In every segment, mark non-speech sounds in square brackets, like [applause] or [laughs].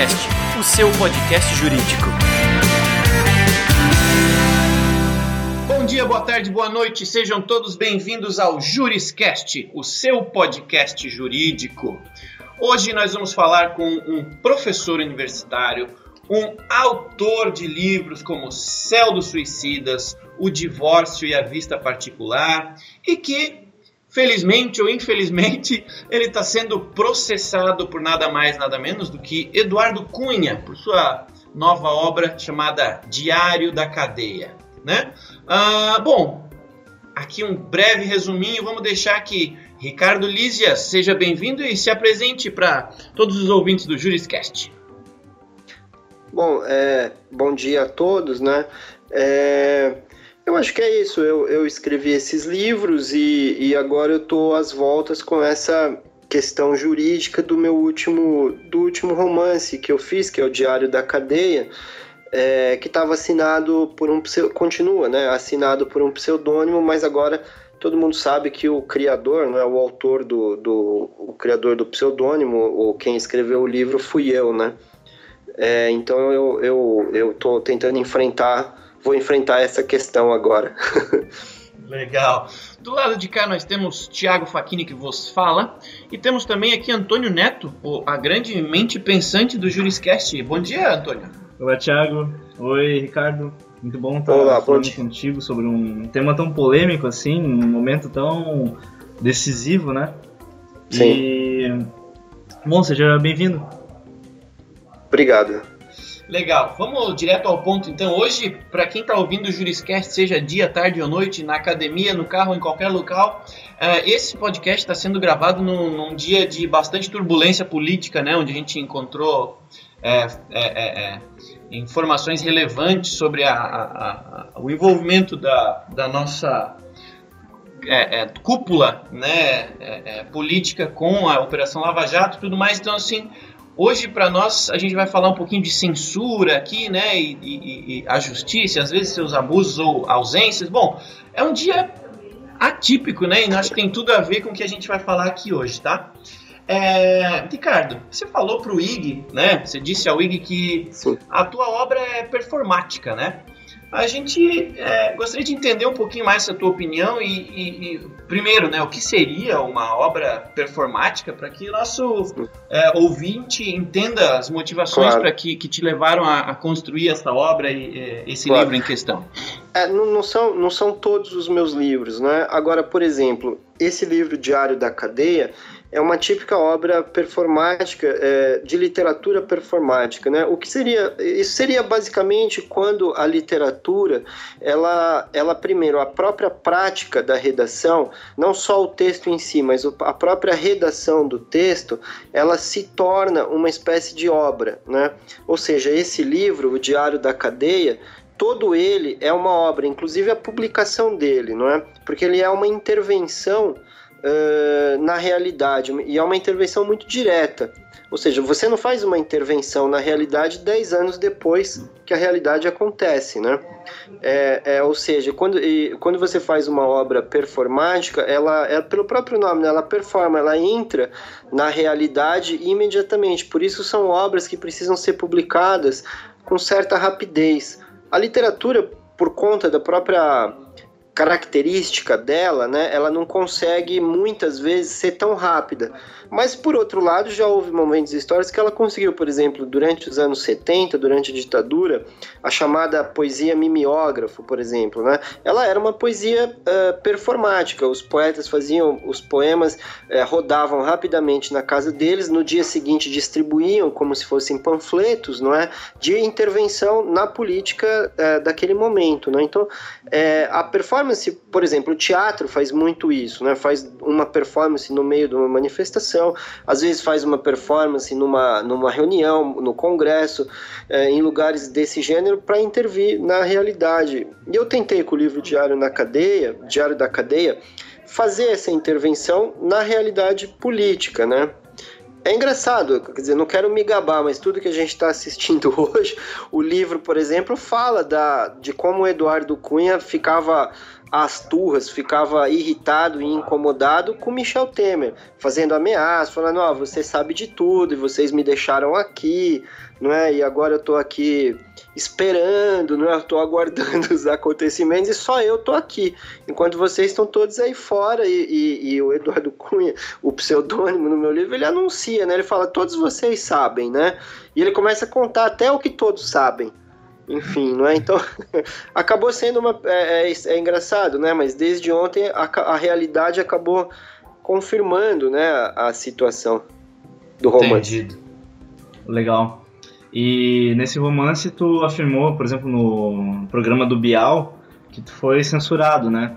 Juriscast, o seu podcast jurídico. Bom dia, boa tarde, boa noite, sejam todos bem-vindos ao Juriscast, o seu podcast jurídico. Hoje nós vamos falar com um professor universitário, um autor de livros como Céu dos Suicidas, O Divórcio e a Vista Particular, e que Felizmente ou infelizmente, [laughs] ele está sendo processado por nada mais, nada menos do que Eduardo Cunha, por sua nova obra chamada Diário da Cadeia. Né? Ah, bom, aqui um breve resuminho, vamos deixar que Ricardo Lísia seja bem-vindo e se apresente para todos os ouvintes do Juriscast. Bom, é, bom dia a todos, né? É, eu acho que é isso. Eu, eu escrevi esses livros e, e agora eu estou às voltas com essa questão jurídica do meu último do último romance que eu fiz, que é o Diário da Cadeia, é, que estava assinado por um continua, né? Assinado por um pseudônimo, mas agora todo mundo sabe que o criador, né, o autor do, do o criador do pseudônimo, ou quem escreveu o livro fui eu, né? É, então eu, eu, eu tô tentando enfrentar vou enfrentar essa questão agora. [laughs] Legal. Do lado de cá nós temos Tiago Facchini que vos fala e temos também aqui Antônio Neto, a grande mente pensante do Juriscast. Bom dia, Antônio. Olá, Tiago. Oi, Ricardo. Muito bom estar Olá, falando contigo sobre um tema tão polêmico assim, um momento tão decisivo, né? Sim. E... Bom, seja bem-vindo. Obrigado. Legal, vamos direto ao ponto então. Hoje, para quem está ouvindo o Juriscast, seja dia, tarde ou noite, na academia, no carro, em qualquer local, uh, esse podcast está sendo gravado num, num, dia de bastante turbulência política, né, onde a gente encontrou é, é, é, informações relevantes sobre a, a, a, o envolvimento da, da nossa é, é, cúpula né, é, política com a Operação Lava Jato e tudo mais. Então, assim, Hoje, para nós, a gente vai falar um pouquinho de censura aqui, né? E, e, e, a justiça, às vezes seus abusos ou ausências. Bom, é um dia atípico, né? E acho que tem tudo a ver com o que a gente vai falar aqui hoje, tá? É, Ricardo, você falou para o IG, né? Você disse ao IG que Sim. a tua obra é performática, né? A gente é, gostaria de entender um pouquinho mais a tua opinião e, e, e, primeiro, né, o que seria uma obra performática para que o nosso é, ouvinte entenda as motivações claro. para que, que te levaram a, a construir essa obra e, e esse claro. livro em questão. É, não, não, são, não são todos os meus livros, né? Agora, por exemplo, esse livro Diário da Cadeia, é uma típica obra performática, é, de literatura performática. Né? O que seria, isso seria basicamente quando a literatura, ela, ela primeiro, a própria prática da redação, não só o texto em si, mas a própria redação do texto, ela se torna uma espécie de obra. Né? Ou seja, esse livro, O Diário da Cadeia, todo ele é uma obra, inclusive a publicação dele, não é? Porque ele é uma intervenção uh, na realidade, e é uma intervenção muito direta. Ou seja, você não faz uma intervenção na realidade 10 anos depois que a realidade acontece, né? É, é, ou seja, quando, e, quando você faz uma obra performática, ela, é pelo próprio nome, né, ela performa, ela entra na realidade imediatamente. Por isso são obras que precisam ser publicadas com certa rapidez. A literatura, por conta da própria característica dela, né, ela não consegue muitas vezes ser tão rápida. Mas por outro lado, já houve momentos históricos que ela conseguiu, por exemplo, durante os anos 70, durante a ditadura, a chamada poesia mimeógrafo, por exemplo, né? Ela era uma poesia uh, performática. Os poetas faziam os poemas, uh, rodavam rapidamente na casa deles, no dia seguinte distribuíam como se fossem panfletos, não é? De intervenção na política uh, daquele momento, né? Então, a performance, por exemplo, o teatro faz muito isso, né? Faz uma performance no meio de uma manifestação às vezes faz uma performance numa, numa reunião, no congresso, é, em lugares desse gênero, para intervir na realidade. E eu tentei com o livro Diário na Cadeia, Diário da Cadeia, fazer essa intervenção na realidade política, né? É engraçado, quer dizer, não quero me gabar, mas tudo que a gente está assistindo [laughs] hoje, o livro, por exemplo, fala da, de como Eduardo Cunha ficava às turras, ficava irritado e incomodado com Michel Temer, fazendo ameaças, falando: Ó, oh, você sabe de tudo e vocês me deixaram aqui, não é? E agora eu tô aqui esperando, não é? Eu tô aguardando [laughs] os acontecimentos e só eu tô aqui, enquanto vocês estão todos aí fora. E, e, e o Eduardo Cunha, o pseudônimo no meu livro, ele anuncia, né? Ele fala: todos vocês sabem, né? E ele começa a contar até o que todos sabem enfim, não é? Então, [laughs] acabou sendo uma. É, é, é, engraçado, né? Mas desde ontem a, a realidade acabou confirmando né, a, a situação do romance. Entendido. Legal. E nesse romance tu afirmou, por exemplo, no programa do Bial, que tu foi censurado, né?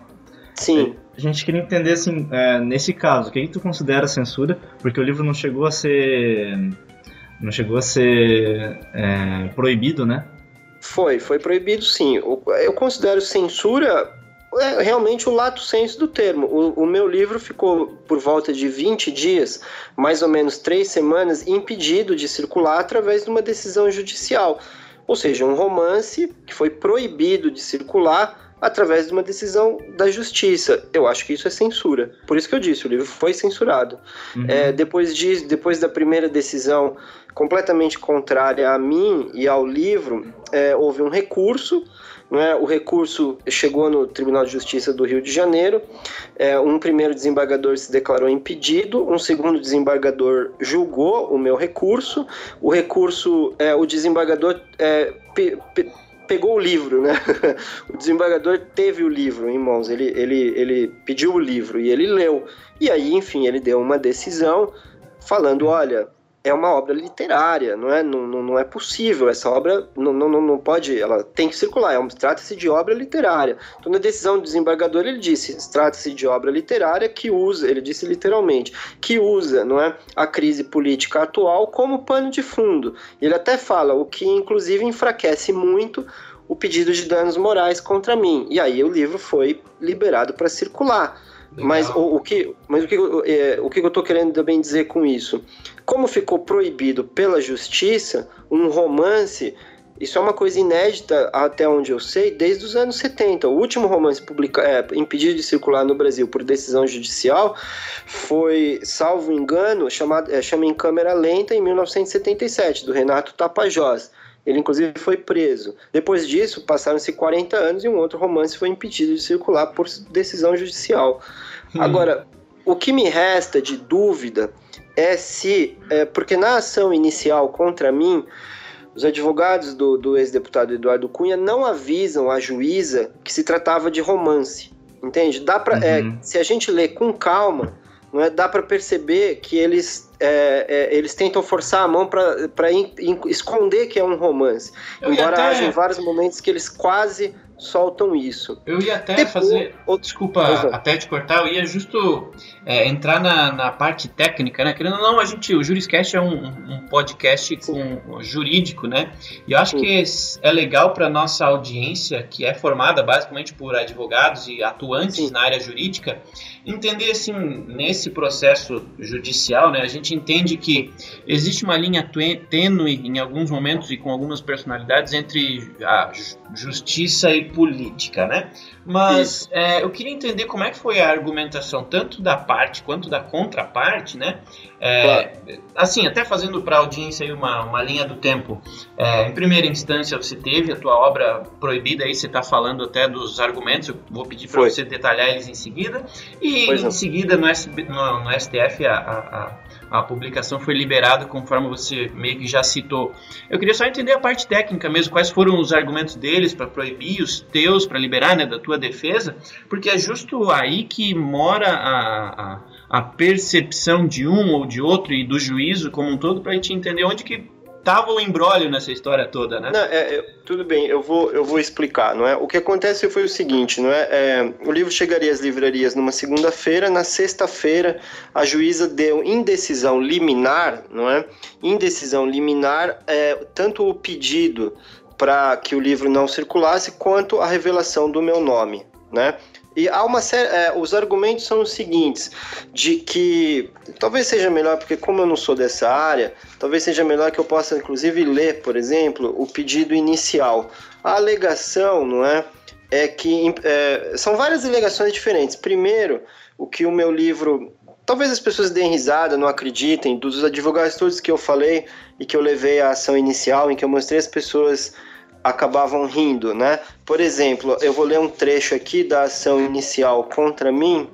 Sim. A gente queria entender, assim, é, nesse caso, o que, que tu considera censura? Porque o livro não chegou a ser... não chegou a ser é, proibido, né? Foi, foi proibido sim. Eu considero censura é realmente o lato senso do termo. O, o, meu livro ficou por volta de 20 dias, mais ou menos três semanas, impedido de circular através de uma decisão judicial. Ou seja, um romance que foi proibido de circular através de uma decisão da justiça. Eu acho que isso é censura. Por isso que eu disse, o livro foi censurado. Uhum. É, depois, de, depois da primeira decisão completamente contrária a mim e ao livro, é, houve um recurso. Né? O recurso chegou no Tribunal de Justiça do Rio de Janeiro. É, um primeiro desembargador se declarou impedido, um segundo desembargador julgou o meu recurso. O recurso, é, o desembargador é, pegou o livro, né? [laughs] o desembargador teve o livro em mãos, ele, ele, ele pediu o livro e ele leu. E aí, enfim, ele deu uma decisão falando: olha, é uma obra literária, não é, não, não, é possível, essa obra não, não, não pode, ela tem que circular, é trata-se de obra literária. Então, na decisão do desembargador, ele disse, trata-se de obra literária que usa, ele disse literalmente, que usa, não é, a crise política atual como pano de fundo. Ele até fala, o que inclusive enfraquece muito o pedido de danos morais contra mim. E aí o livro foi liberado para circular. Mas o, o, que, mas o que, é, o que eu estou querendo também dizer com isso? Como ficou proibido pela justiça um romance, isso é uma coisa inédita até onde eu sei, desde os anos 70. O último romance publicado, é, impedido de circular no Brasil por decisão judicial foi, salvo engano, chamado, é, chama Em Câmera Lenta, em 1977, do Renato Tapajós. Ele, inclusive, foi preso. Depois disso, passaram-se 40 anos e um outro romance foi impedido de circular por decisão judicial. Hum. Agora, o que me resta de dúvida é se. É, porque na ação inicial contra mim, os advogados do, do ex-deputado Eduardo Cunha não avisam a juíza que se tratava de romance. Entende? Dá pra, é, uhum. é, se a gente ler com calma, é, dá para perceber que eles é, é, eles tentam forçar a mão para esconder que é um romance. Eu Embora até... haja vários momentos que eles quase soltam isso. Eu ia até Depois, fazer. Oh, desculpa, até te cortar, eu ia justo é, entrar na, na parte técnica, né? Querendo ou não, a gente, o Juriscast é um, um podcast com, jurídico, né? E eu acho Sim. que é legal para nossa audiência, que é formada basicamente por advogados e atuantes Sim. na área jurídica, entender assim, nesse processo judicial, né? A gente entende que existe uma linha tênue em alguns momentos e com algumas personalidades entre a justiça e política, né? Mas é, eu queria entender como é que foi a argumentação tanto da parte quanto da contraparte, né? É, claro. Assim, até fazendo para a audiência aí uma, uma linha do tempo. É, em primeira instância, você teve a tua obra proibida, aí você está falando até dos argumentos, eu vou pedir para você detalhar eles em seguida. E pois em seguida, no, SB, no, no STF, a, a a publicação foi liberada conforme você meio que já citou. Eu queria só entender a parte técnica mesmo, quais foram os argumentos deles para proibir, os teus para liberar, né, da tua defesa, porque é justo aí que mora a, a, percepção de um ou de outro e do juízo como um todo para a gente entender onde que tava o embrólio nessa história toda, né? Não, é, é, tudo bem, eu vou, eu vou explicar, não é? O que acontece foi o seguinte, não é? é o livro chegaria às livrarias numa segunda-feira, na sexta-feira a juíza deu indecisão liminar, não é? Indecisão liminar, é, tanto o pedido para que o livro não circulasse, quanto a revelação do meu nome, né? E há uma série. É, os argumentos são os seguintes: de que talvez seja melhor, porque como eu não sou dessa área, talvez seja melhor que eu possa, inclusive, ler, por exemplo, o pedido inicial. A alegação, não é? é que é, são várias alegações diferentes. Primeiro, o que o meu livro. Talvez as pessoas deem risada, não acreditem, dos advogados todos que eu falei e que eu levei à ação inicial, em que eu mostrei as pessoas acabavam rindo, né? Por exemplo, eu vou ler um trecho aqui da ação inicial contra mim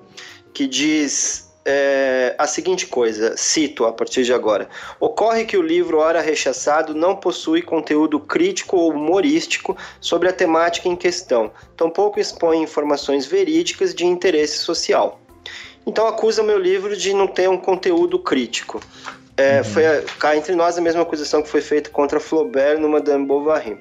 que diz é, a seguinte coisa, cito a partir de agora. Ocorre que o livro Hora Rechaçado não possui conteúdo crítico ou humorístico sobre a temática em questão, tampouco expõe informações verídicas de interesse social. Então acusa meu livro de não ter um conteúdo crítico. É, uhum. Foi cá entre nós a mesma acusação que foi feita contra Flaubert no Madame Bovary.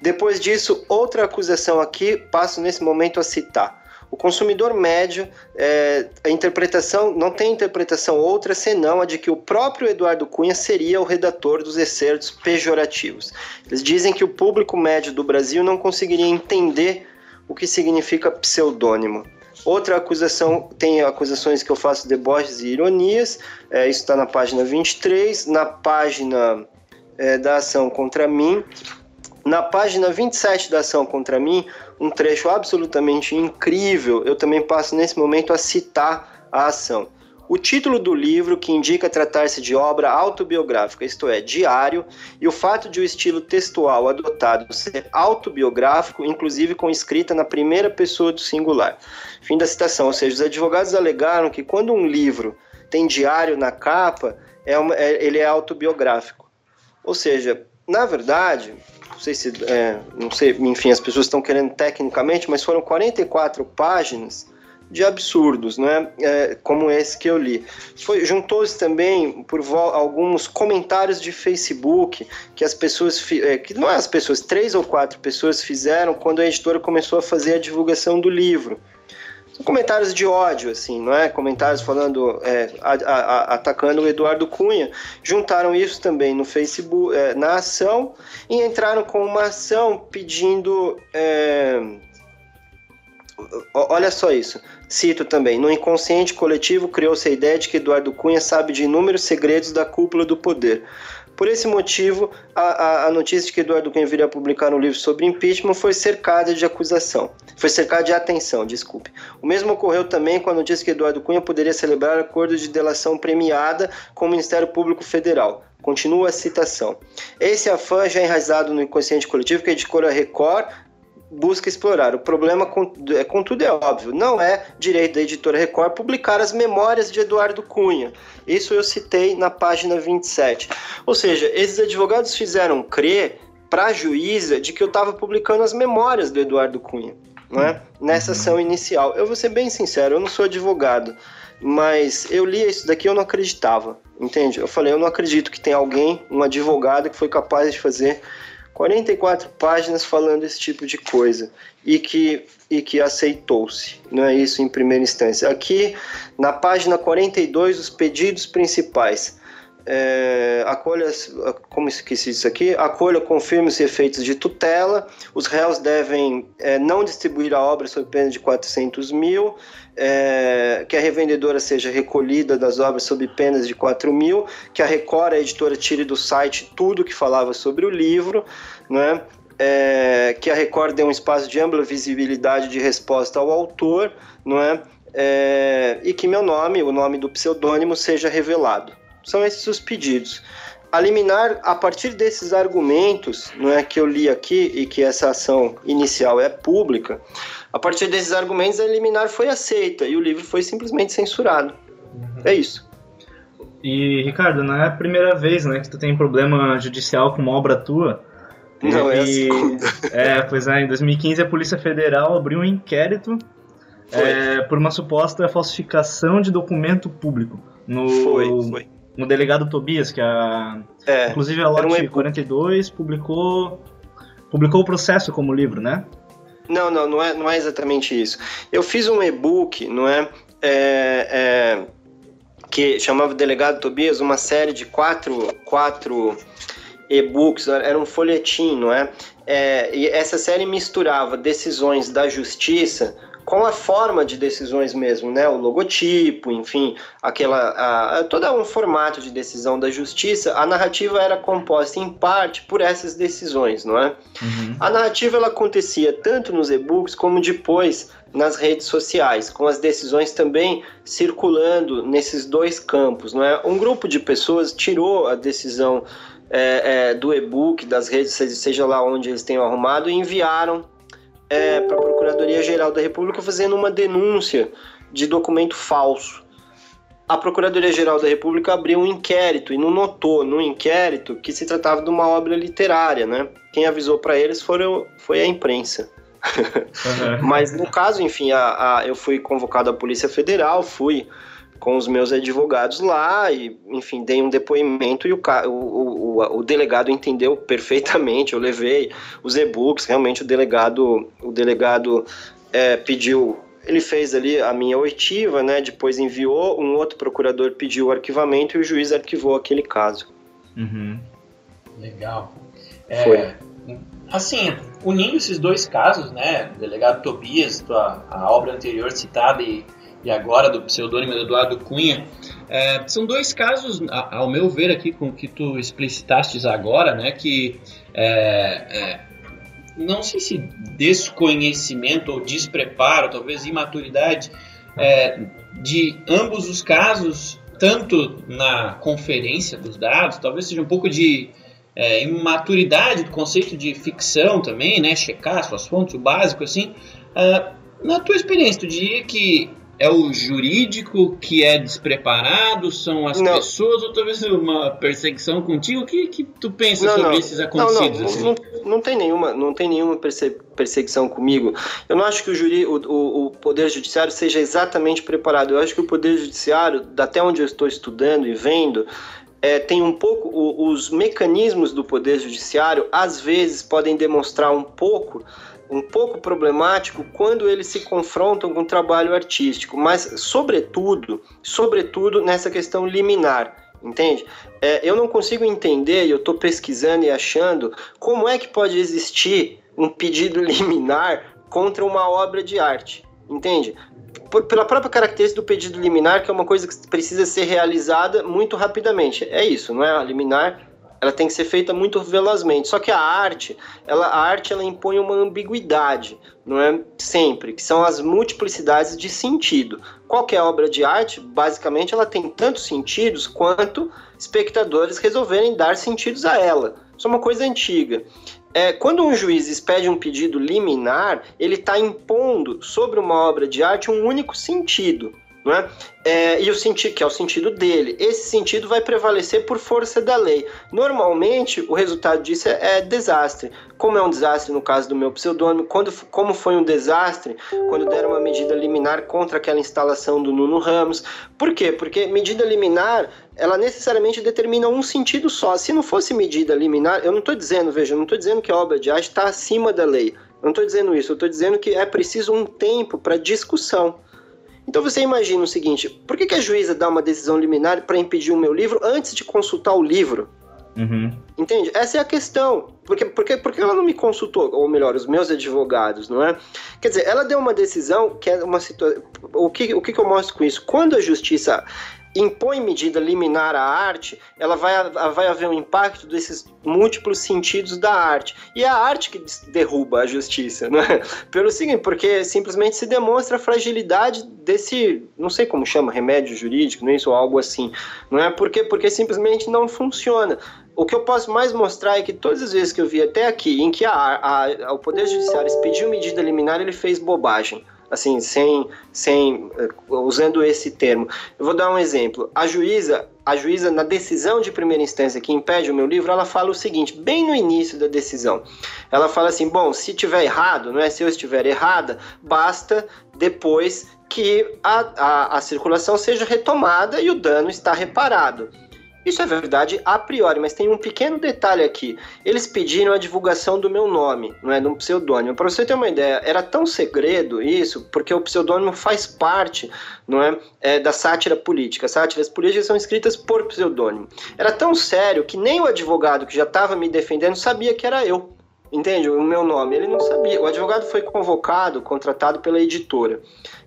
Depois disso, outra acusação aqui, passo nesse momento a citar. O consumidor médio, é, a interpretação não tem interpretação outra senão a de que o próprio Eduardo Cunha seria o redator dos excertos pejorativos. Eles dizem que o público médio do Brasil não conseguiria entender o que significa pseudônimo. Outra acusação, tem acusações que eu faço deboches e ironias, é, isso está na página 23, na página é, da ação contra mim, na página 27 da ação contra mim, um trecho absolutamente incrível, eu também passo nesse momento a citar a ação. O título do livro, que indica tratar-se de obra autobiográfica, isto é, diário, e o fato de o estilo textual adotado ser autobiográfico, inclusive com escrita na primeira pessoa do singular. Fim da citação, ou seja, os advogados alegaram que quando um livro tem diário na capa, é uma, é, ele é autobiográfico. Ou seja, na verdade, não sei se, é, não sei, enfim, as pessoas estão querendo tecnicamente, mas foram 44 páginas de absurdos, né? É, como esse que eu li. Juntou-se também por alguns comentários de Facebook que as pessoas, é, que não é as pessoas, três ou quatro pessoas fizeram quando a editora começou a fazer a divulgação do livro. São comentários de ódio, assim, não é? Comentários falando, é, a, a, atacando o Eduardo Cunha. Juntaram isso também no Facebook, é, na ação, e entraram com uma ação pedindo. É, olha só isso. Cito também: no inconsciente coletivo criou-se a ideia de que Eduardo Cunha sabe de inúmeros segredos da cúpula do poder. Por esse motivo, a, a, a, notícia de que Eduardo Cunha viria a publicar um livro sobre impeachment foi cercada de acusação. Foi cercada de atenção, desculpe. O mesmo ocorreu também com a notícia que Eduardo Cunha poderia celebrar acordo de delação premiada com o Ministério Público Federal. Continua a citação. Esse afã já enraizado no inconsciente coletivo que a editora Record busca explorar. O problema, é, contudo, é óbvio, não é direito da editora Record publicar as memórias de Eduardo Cunha. Isso eu citei na página 27. Ou seja, esses advogados fizeram crer para a juíza de que eu estava publicando as memórias do Eduardo Cunha, não é? nessa uhum. ação inicial. Eu vou ser bem sincero, eu não sou advogado, mas eu li isso daqui e eu não acreditava, entende? Eu falei, eu não acredito que tem alguém, um advogado, que foi capaz de fazer 44 páginas falando esse tipo de coisa e que, e que aceitou-se, não é isso em primeira instância. Aqui, na página 42, os pedidos principais. É, acolha, como diz aqui? Acolha, confirme os efeitos de tutela. Os réus devem é, não distribuir a obra sob pena de 400 mil é, que a revendedora seja recolhida das obras sob penas de 4 mil, que a Record, a editora, tire do site tudo que falava sobre o livro, né? É, que a Record dê um espaço de ampla visibilidade de resposta ao autor, não é? é? e que meu nome, o nome do pseudônimo, seja revelado. São esses os pedidos. A liminar, a partir desses argumentos não é, que eu li aqui e que essa ação inicial é pública, a partir desses argumentos, a liminar foi aceita e o livro foi simplesmente censurado. Uhum. É isso. E, Ricardo, não é a primeira vez né, que tu tem problema judicial com uma obra tua. Não, e, é a segunda. [laughs] É, pois é, em 2015 a Polícia Federal abriu um inquérito é, por uma suposta falsificação de documento público. No, foi, foi. No delegado Tobias, que a. É, inclusive a Lote um 42 publicou, publicou o processo como livro, né? Não, não, não é, não é exatamente isso. Eu fiz um e-book, não é? é, é que chamava Delegado Tobias, uma série de quatro, quatro e-books, era um folhetim, não é? é? E essa série misturava decisões da justiça com a forma de decisões mesmo, né? O logotipo, enfim, aquela a, todo um formato de decisão da justiça. A narrativa era composta em parte por essas decisões, não é? Uhum. A narrativa ela acontecia tanto nos e-books como depois nas redes sociais, com as decisões também circulando nesses dois campos, não é? Um grupo de pessoas tirou a decisão é, é, do e-book, das redes, seja lá onde eles tenham arrumado, e enviaram é, para a Procuradoria-Geral da República fazendo uma denúncia de documento falso. A Procuradoria-Geral da República abriu um inquérito e não notou no inquérito que se tratava de uma obra literária, né? Quem avisou para eles foram, foi a imprensa. [laughs] Mas no caso, enfim, a, a, eu fui convocado à Polícia Federal, fui com os meus advogados lá e, enfim, dei um depoimento e o, o, o, o delegado entendeu perfeitamente. Eu levei os e-books, realmente o delegado, o delegado é, pediu, ele fez ali a minha oitiva, né? Depois enviou, um outro procurador pediu o arquivamento e o juiz arquivou aquele caso. Uhum. Legal. É, Foi. Assim, unindo esses dois casos, né, o delegado Tobias, a, a obra anterior citada e e agora do pseudônimo Eduardo Cunha, é, são dois casos, ao meu ver aqui, com que tu explicitastes agora, né, que é, é, não sei se desconhecimento ou despreparo, talvez imaturidade, é, de ambos os casos, tanto na conferência dos dados, talvez seja um pouco de é, imaturidade do conceito de ficção também, né, checar suas fontes, o básico assim. É, na tua experiência, tu diria que é o jurídico que é despreparado, são as não. pessoas, ou talvez uma perseguição contigo? O que, que tu pensa não, sobre não. esses acontecidos? Não, assim? não, tem nenhuma, não tem nenhuma perseguição comigo. Eu não acho que o, juri, o, o, o, Poder Judiciário seja exatamente preparado. Eu acho que o Poder Judiciário, até onde eu estou estudando e vendo, é, tem um pouco. O, os mecanismos do Poder Judiciário, às vezes, podem demonstrar um pouco um pouco problemático quando eles se confrontam com o trabalho artístico, mas sobretudo, sobretudo nessa questão liminar, entende? É, eu não consigo entender, e eu estou pesquisando e achando, como é que pode existir um pedido [laughs] liminar contra uma obra de arte, entende? Por, pela própria característica do pedido liminar, que é uma coisa que precisa ser realizada muito rapidamente. É isso, não é? A liminar ela tem que ser feita muito velozmente. Só que a arte, ela, a arte ela impõe uma ambiguidade, não é sempre, que são as multiplicidades de sentido. Qualquer obra de arte, basicamente, ela tem tantos sentidos quanto espectadores resolverem dar sentidos a ela. Isso é uma coisa antiga. É, quando um juiz expede um pedido liminar, ele está impondo sobre uma obra de arte um único sentido. Né? É, e o sentido, que é o sentido dele. Esse sentido vai prevalecer por força da lei. Normalmente, o resultado disso é, é desastre. Como é um desastre no caso do meu pseudônimo, quando, como foi um desastre quando deram uma medida liminar contra aquela instalação do Nuno Ramos. Por quê? Porque medida liminar, ela necessariamente determina um sentido só. Se não fosse medida liminar, eu não estou dizendo, veja, eu não estou dizendo que a obra de arte está acima da lei. Eu não estou dizendo isso, eu estou dizendo que é preciso um tempo para discussão. Então você imagina o seguinte: por que, que a juíza dá uma decisão liminar para impedir o meu livro antes de consultar o livro? Uhum. Entende? Essa é a questão. Porque, porque, porque ela não me consultou, ou melhor, os meus advogados, não é? Quer dizer, ela deu uma decisão que é uma situação. O que, o que, que eu mostro com isso? Quando a justiça impõe medida liminar à arte, ela vai, vai haver um impacto desses múltiplos sentidos da arte. E é a arte que derruba a justiça, né? [laughs] Pelo seguinte, porque simplesmente se demonstra a fragilidade desse, não sei como chama, remédio jurídico, não é isso, ou algo assim. Não é porque, porque simplesmente não funciona. O que eu posso mais mostrar é que todas as vezes que eu vi até aqui em que a, a, a, o Poder Judiciário expediu medida liminar, ele fez bobagem assim, sem, sem eh, usando esse termo. Eu vou dar um exemplo. A juíza, a juíza na decisão de primeira instância que impede o meu livro, ela fala o seguinte, bem no início da decisão. Ela fala assim: "Bom, se tiver errado, não é se eu estiver errada, basta depois que a, a, a circulação seja retomada e o dano está reparado. Isso é verdade a priori, mas tem um pequeno detalhe aqui. Eles pediram a divulgação do meu nome, não é, de um pseudônimo. Para você ter uma ideia, era tão segredo isso, porque o pseudônimo faz parte, não é, é da sátira política. Sátiras políticas são escritas por pseudônimo. Era tão sério que nem o advogado que já estava me defendendo sabia que era eu. Entende? O meu nome. Ele não sabia. O advogado foi convocado, contratado pela editora.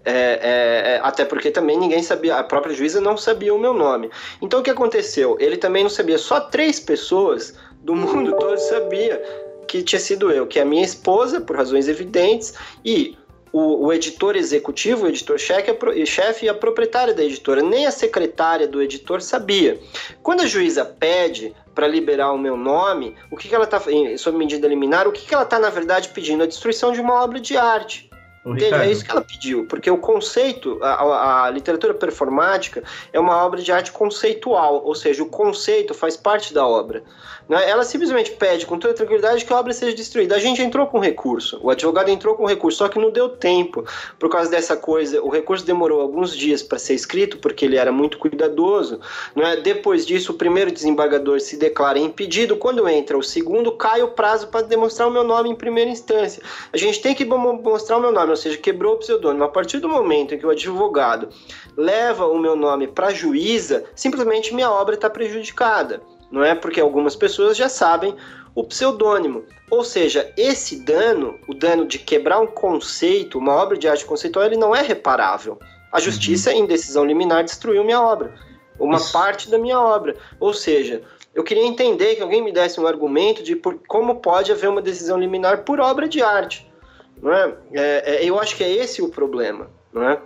É, é, é, até porque também ninguém sabia, a própria juíza não sabia o meu nome. Então o que aconteceu? Ele também não sabia, só três pessoas do mundo [laughs] todo sabia que tinha sido eu, que é a minha esposa, por razões evidentes, e o, o editor executivo, o editor-chefe e a proprietária da editora. Nem a secretária do editor sabia. Quando a juíza pede para liberar o meu nome, o que, que ela está, sob medida liminar, o que, que ela está, na verdade, pedindo? A destruição de uma obra de arte. É isso que ela pediu, porque o conceito, a, a, literatura performática é uma obra de arte conceitual, ou seja, o conceito faz parte da obra. Né? Ela simplesmente pede com toda tranquilidade que a obra seja destruída. A gente entrou com recurso, o advogado entrou com recurso, só que não deu tempo por causa dessa coisa. O recurso demorou alguns dias para ser escrito, porque ele era muito cuidadoso. Né? Depois disso, o primeiro desembargador se declara impedido. Quando entra o segundo, cai o prazo para demonstrar o meu nome em primeira instância. A gente tem que mostrar o meu nome, ou seja, quebrou o pseudônimo. A partir do momento em que o advogado leva o meu nome para juíza, simplesmente minha obra está prejudicada não é? Porque algumas pessoas já sabem o pseudônimo. Ou seja, esse dano, o dano de quebrar um conceito, uma obra de arte conceitual, ele não é reparável. A justiça, uhum. em decisão liminar, destruiu minha obra, uma Isso. parte da minha obra. Ou seja, eu queria entender que alguém me desse um argumento de por, como pode haver uma decisão liminar por obra de arte. Não é? É, é, eu acho que é esse o problema. Não é?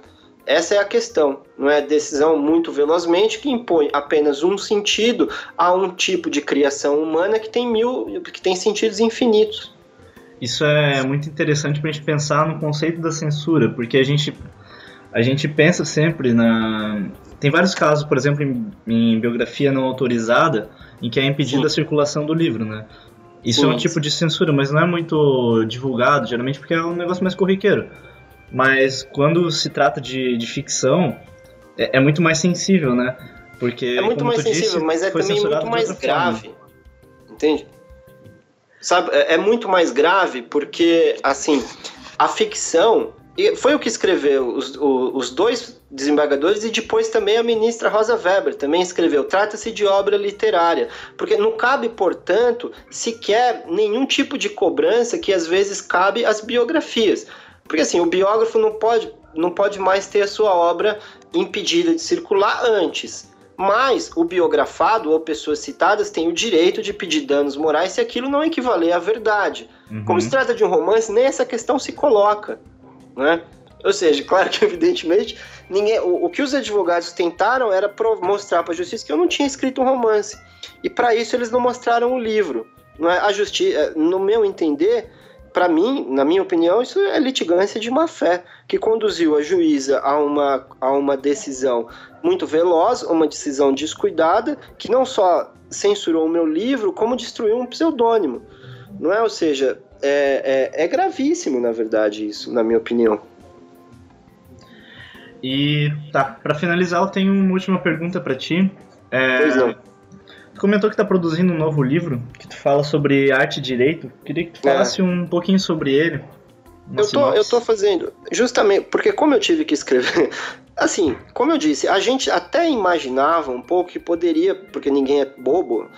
Essa é a questão, não é decisão muito velozmente que impõe apenas um sentido a um tipo de criação humana que tem mil, que tem sentidos infinitos. Isso é muito interessante para a gente pensar no conceito da censura, porque a gente a gente pensa sempre na tem vários casos, por exemplo, em, em biografia não autorizada, em que é impedida Sim. a circulação do livro, né? Isso Sim. é um tipo de censura, mas não é muito divulgado, geralmente porque é um negócio mais corriqueiro. Mas quando se trata de, de ficção, é, é, muito mais sensível, né? Porque, é muito mais sensível, disse, mas é também muito mais grave. Forma. Entende? Sabe, é, é muito mais grave porque, assim, a ficção foi o que escreveu os, os, dois desembargadores e depois também a ministra Rosa Weber também escreveu. Trata-se de obra literária, porque não cabe, portanto, sequer nenhum tipo de cobrança que às vezes cabe às biografias. Porque assim, o biógrafo não pode, não pode mais ter a sua obra impedida de circular antes. Mas o biografado ou pessoas citadas têm o direito de pedir danos morais se aquilo não equivaler à verdade. Uhum. Como se trata de um romance, nem essa questão se coloca. Né? Ou seja, [laughs] claro que evidentemente ninguém, o, o que os advogados tentaram era mostrar para a justiça que eu não tinha escrito um romance. E para isso eles não mostraram o livro. Não é? A justiça, no meu entender, para mim, na minha opinião, isso é litigância de má fé, que conduziu a juíza a uma, a uma decisão muito veloz, uma decisão descuidada, que não só censurou o meu livro, como destruiu um pseudônimo. Não é? Ou seja, é, é, é gravíssimo, na verdade, isso, na minha opinião. E tá, para finalizar, eu tenho uma última pergunta para ti. É, pois não comentou que está produzindo um novo livro que tu fala sobre arte e direito. Queria que tu é. falasse é. um pouquinho sobre ele. Eu tô, eu tô fazendo, justamente, porque como eu tive que escrever, [laughs] assim, como eu disse, a gente até imaginava um pouco que poderia, porque ninguém é bobo,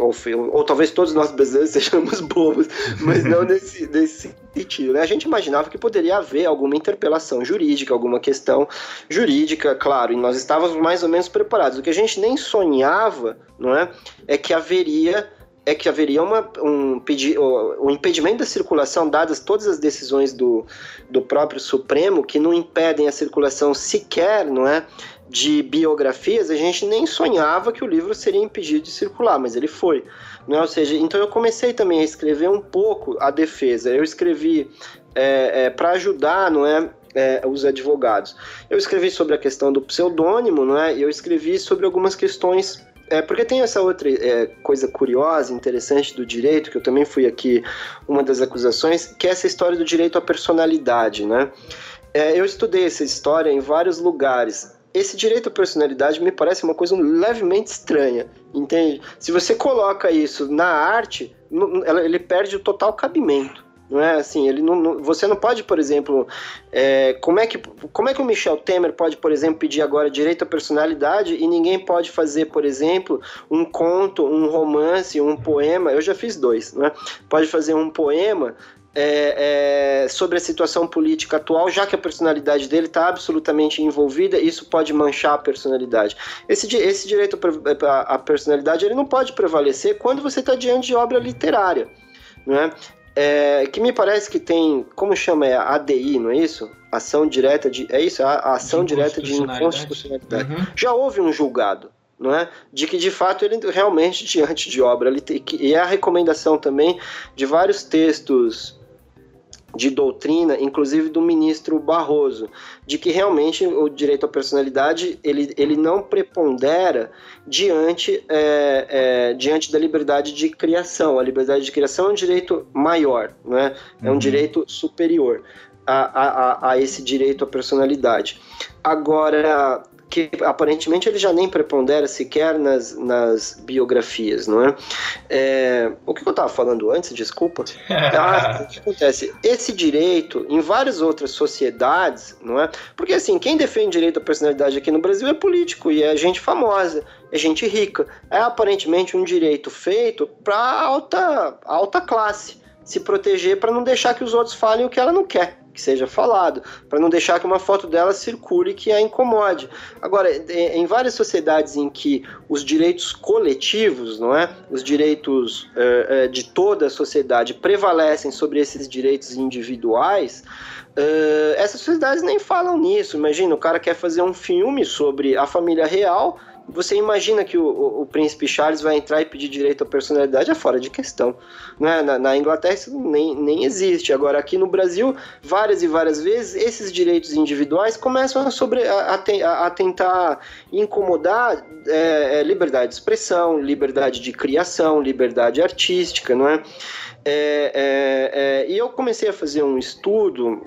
ou, ou, talvez todos nós brasileiros [laughs] sejamos bobos, mas não [laughs] nesse, nesse sentido. Né? A gente imaginava que poderia haver alguma interpelação jurídica, alguma questão jurídica, claro, e nós estávamos mais ou menos preparados. O que a gente nem sonhava, não é, é que haveria é que haveria uma, um, pedi, um impedimento da circulação, dadas todas as decisões do, do próprio Supremo, que não impedem a circulação sequer, não é? de biografias, a gente nem sonhava que o livro seria impedido de circular, mas ele foi. Né? Ou seja, então eu comecei também a escrever um pouco a defesa. Eu escrevi é, é, para ajudar, não é? É, os advogados. Eu escrevi sobre a questão do pseudônimo, não é? Eu escrevi sobre algumas questões é, porque tem essa outra é, coisa curiosa, interessante do direito, que eu também fui aqui uma das acusações, que é essa história do direito à personalidade, né? É, eu estudei essa história em vários lugares esse direito à personalidade me parece uma coisa levemente estranha, entende? Se você coloca isso na arte, ele perde o total cabimento. Não é assim, ele não, não você não pode, por exemplo, é, como, é que, como é que o Michel Temer pode, por exemplo, pedir agora direito à personalidade e ninguém pode fazer, por exemplo, um conto, um romance, um poema? Eu já fiz dois, né? Pode fazer um poema é, é, sobre a situação política atual, já que a personalidade dele está absolutamente envolvida, isso pode manchar a personalidade. Esse, esse direito à personalidade ele não pode prevalecer quando você está diante de obra literária. Né? É, que me parece que tem, como chama, é ADI, não é isso? Ação direta de. É isso? A, a ação de direta de inconstitucionalidade. Uhum. Já houve um julgado. Não é? De que de fato ele realmente [laughs] diante de obra, ele tem, e é a recomendação também de vários textos de doutrina, inclusive do ministro Barroso, de que realmente o direito à personalidade ele, ele não prepondera diante, é, é, diante da liberdade de criação. A liberdade de criação é um direito maior, né? é um uhum. direito superior a, a, a esse direito à personalidade. Agora, que aparentemente ele já nem prepondera sequer nas, nas biografias, não é? é o que eu estava falando antes, desculpa? [laughs] ah, o que acontece? Esse direito, em várias outras sociedades, não é? Porque assim, quem defende direito à personalidade aqui no Brasil é político e é gente famosa, é gente rica. É aparentemente um direito feito para alta, alta classe se proteger para não deixar que os outros falem o que ela não quer que seja falado, para não deixar que uma foto dela circule que a incomode. Agora, em várias sociedades em que os direitos coletivos, não é, os direitos uh, uh, de toda a sociedade prevalecem sobre esses direitos individuais, uh, essas sociedades nem falam nisso. Imagina, o cara quer fazer um filme sobre a família real você imagina que o, o, o, príncipe Charles vai entrar e pedir direito à personalidade é fora de questão. Né? Na, na, Inglaterra isso nem, nem existe. Agora, aqui no Brasil, várias e várias vezes, esses direitos individuais começam a, sobre, a, a, a tentar incomodar é, é, liberdade de expressão, liberdade de criação, liberdade artística, não é? É, é, é, e eu comecei a fazer um estudo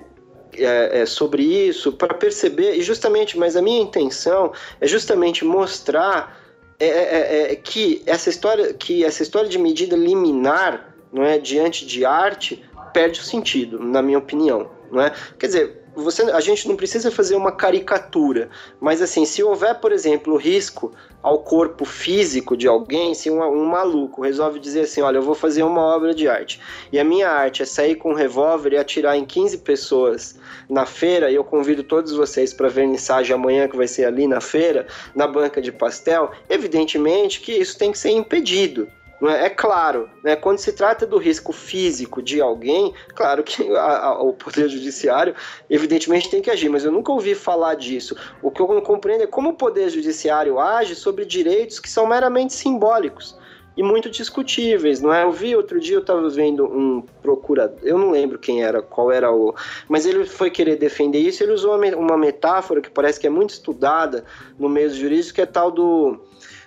é, é, sobre isso para perceber, e justamente, mas a minha intenção é justamente mostrar é, é, é, é, que essa história que essa história de medida liminar não é diante de arte perde o sentido na minha opinião não é? Quer dizer você, a gente não precisa fazer uma caricatura, mas assim, se houver, por exemplo, risco ao corpo físico de alguém, se um, um, maluco resolve dizer assim, olha, eu vou fazer uma obra de arte, e a minha arte é sair com um revólver e atirar em 15 pessoas na feira, e eu convido todos vocês para vernissagem amanhã, que vai ser ali na feira, na banca de pastel, evidentemente que isso tem que ser impedido. É? é claro, né, quando se trata do risco físico de alguém, claro que [laughs] a, a, o Poder Judiciário, evidentemente, tem que agir, mas eu nunca ouvi falar disso. O que eu não compreendo é como o Poder Judiciário age sobre direitos que são meramente simbólicos e muito discutíveis, não é? Eu vi outro dia, eu estava vendo um procurador, eu não lembro quem era, qual era o. Mas ele foi querer defender isso, ele usou uma metáfora que parece que é muito estudada no meio jurídico, que é tal do,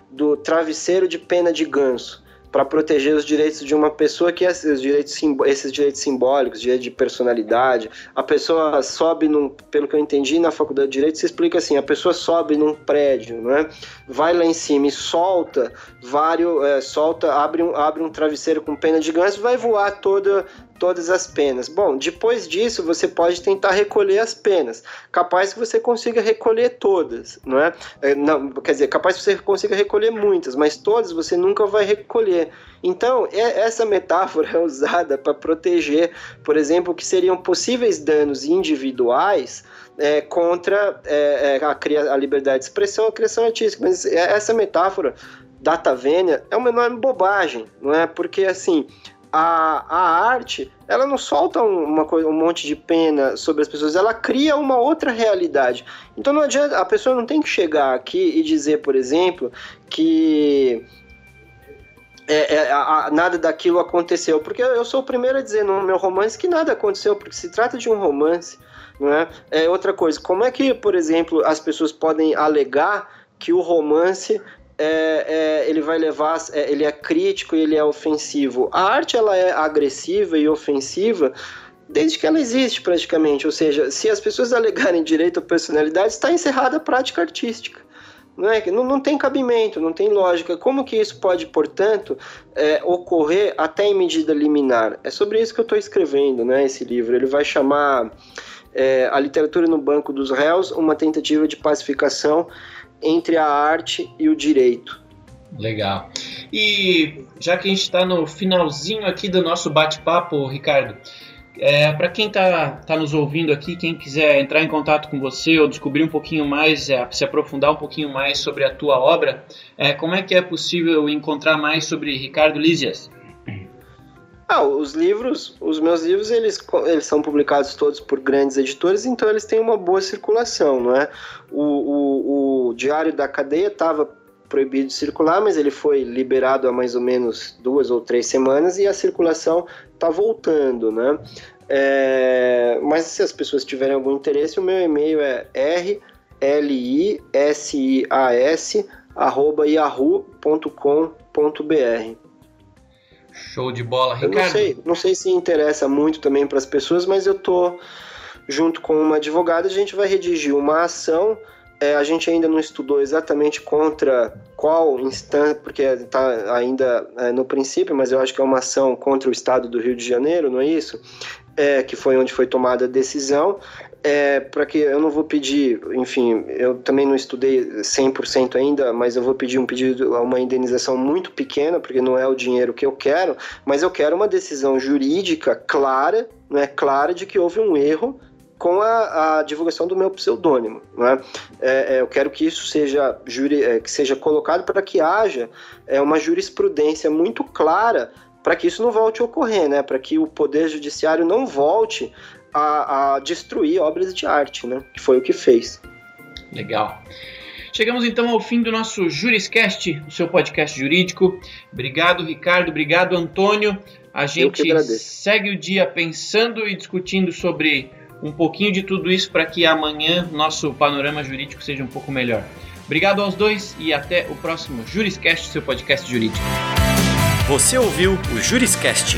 do travesseiro de pena de ganso para proteger os direitos de uma pessoa que esses direitos, esses direitos simbólicos, direito de personalidade, a pessoa sobe num, pelo que eu entendi na faculdade de direito, se explica assim, a pessoa sobe num prédio, né? Vai lá em cima e solta vários, é, solta, abre um, abre um travesseiro com pena de ganso, vai voar toda todas as penas. Bom, depois disso você pode tentar recolher as penas. Capaz que você consiga recolher todas, não é? é não, quer dizer, capaz que você consiga recolher muitas, mas todas você nunca vai recolher. Então, é, essa metáfora é usada para proteger, por exemplo, o que seriam possíveis danos individuais é, contra é, é a, a, liberdade de expressão, a criação artística. Mas essa metáfora data vênia é uma enorme bobagem, não é? Porque assim, a, a arte ela não solta uma coisa, um monte de pena sobre as pessoas, ela cria uma outra realidade. Então não adianta, a pessoa não tem que chegar aqui e dizer, por exemplo, que é, é, a, nada daquilo aconteceu, porque eu sou o primeiro a dizer no meu romance que nada aconteceu, porque se trata de um romance, não é? É outra coisa. Como é que, por exemplo, as pessoas podem alegar que o romance é, é, ele vai levar, é, ele é crítico e ele é ofensivo. A arte ela é agressiva e ofensiva desde que ela existe praticamente, ou seja, se as pessoas [laughs] alegarem direito à personalidade, está encerrada a prática artística. Não, é? não, não tem cabimento, não tem lógica. Como que isso pode, portanto, é, ocorrer até em medida liminar? É sobre isso que eu estou escrevendo, né, esse livro. Ele vai chamar é, A Literatura no Banco dos Réus, uma tentativa de pacificação entre a arte e o direito. Legal. E já que a gente está no finalzinho aqui do nosso bate-papo, Ricardo, é, para quem está tá nos ouvindo aqui, quem quiser entrar em contato com você ou descobrir um pouquinho mais, é, se aprofundar um pouquinho mais sobre a tua obra, é, como é que é possível encontrar mais sobre Ricardo Lísias? Ah, os livros, os meus livros, eles, eles são publicados todos por grandes editores, então eles têm uma boa circulação, não é? O, o, o Diário da Cadeia estava proibido de circular, mas ele foi liberado há mais ou menos duas ou três semanas e a circulação está voltando, né? É, mas se as pessoas tiverem algum interesse, o meu e-mail é rlisias@yahoo.com.br. Show de bola, Ricardo. Eu não sei, não sei se interessa muito também para as pessoas, mas eu tô junto com uma advogada, a gente vai redigir uma ação é, a gente ainda não estudou exatamente contra qual instância, porque está ainda é, no princípio, mas eu acho que é uma ação contra o Estado do Rio de Janeiro, não é isso? É, que foi onde foi tomada a decisão. É, para que eu não vou pedir, enfim, eu também não estudei 100% ainda, mas eu vou pedir um pedido, uma indenização muito pequena, porque não é o dinheiro que eu quero, mas eu quero uma decisão jurídica clara, né, clara de que houve um erro com a, a, divulgação do meu pseudônimo. Né? É, é, eu quero que isso seja, juri, é, que seja colocado para que haja é, uma jurisprudência muito clara para que isso não volte a ocorrer, né? para que o Poder Judiciário não volte a, a destruir obras de arte, né? que foi o que fez. Legal. Chegamos então ao fim do nosso Juriscast, o seu podcast jurídico. Obrigado, Ricardo. Obrigado, Antônio. A gente segue o dia pensando e discutindo sobre um pouquinho de tudo isso para que amanhã nosso panorama jurídico seja um pouco melhor. Obrigado aos dois e até o próximo Juriscast, seu podcast jurídico. Você ouviu o Juriscast,